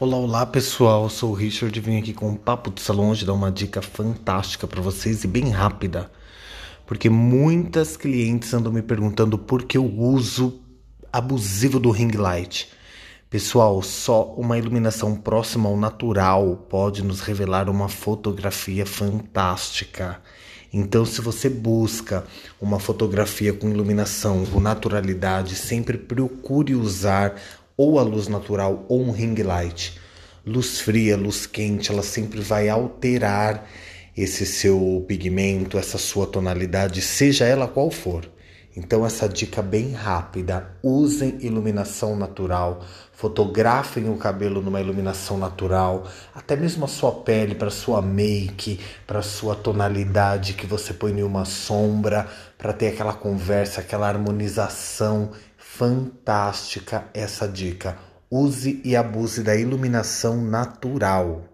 Olá, olá pessoal, sou o Richard e vim aqui com um papo de salão dar uma dica fantástica para vocês e bem rápida, porque muitas clientes andam me perguntando por que o uso abusivo do ring light. Pessoal, só uma iluminação próxima ao natural pode nos revelar uma fotografia fantástica. Então, se você busca uma fotografia com iluminação, com naturalidade, sempre procure usar ou a luz natural ou um ring light. Luz fria, luz quente, ela sempre vai alterar esse seu pigmento, essa sua tonalidade, seja ela qual for. Então, essa dica bem rápida: usem iluminação natural, fotografem o cabelo numa iluminação natural, até mesmo a sua pele, para sua make, para sua tonalidade que você põe em uma sombra, para ter aquela conversa, aquela harmonização fantástica essa dica. Use e abuse da iluminação natural.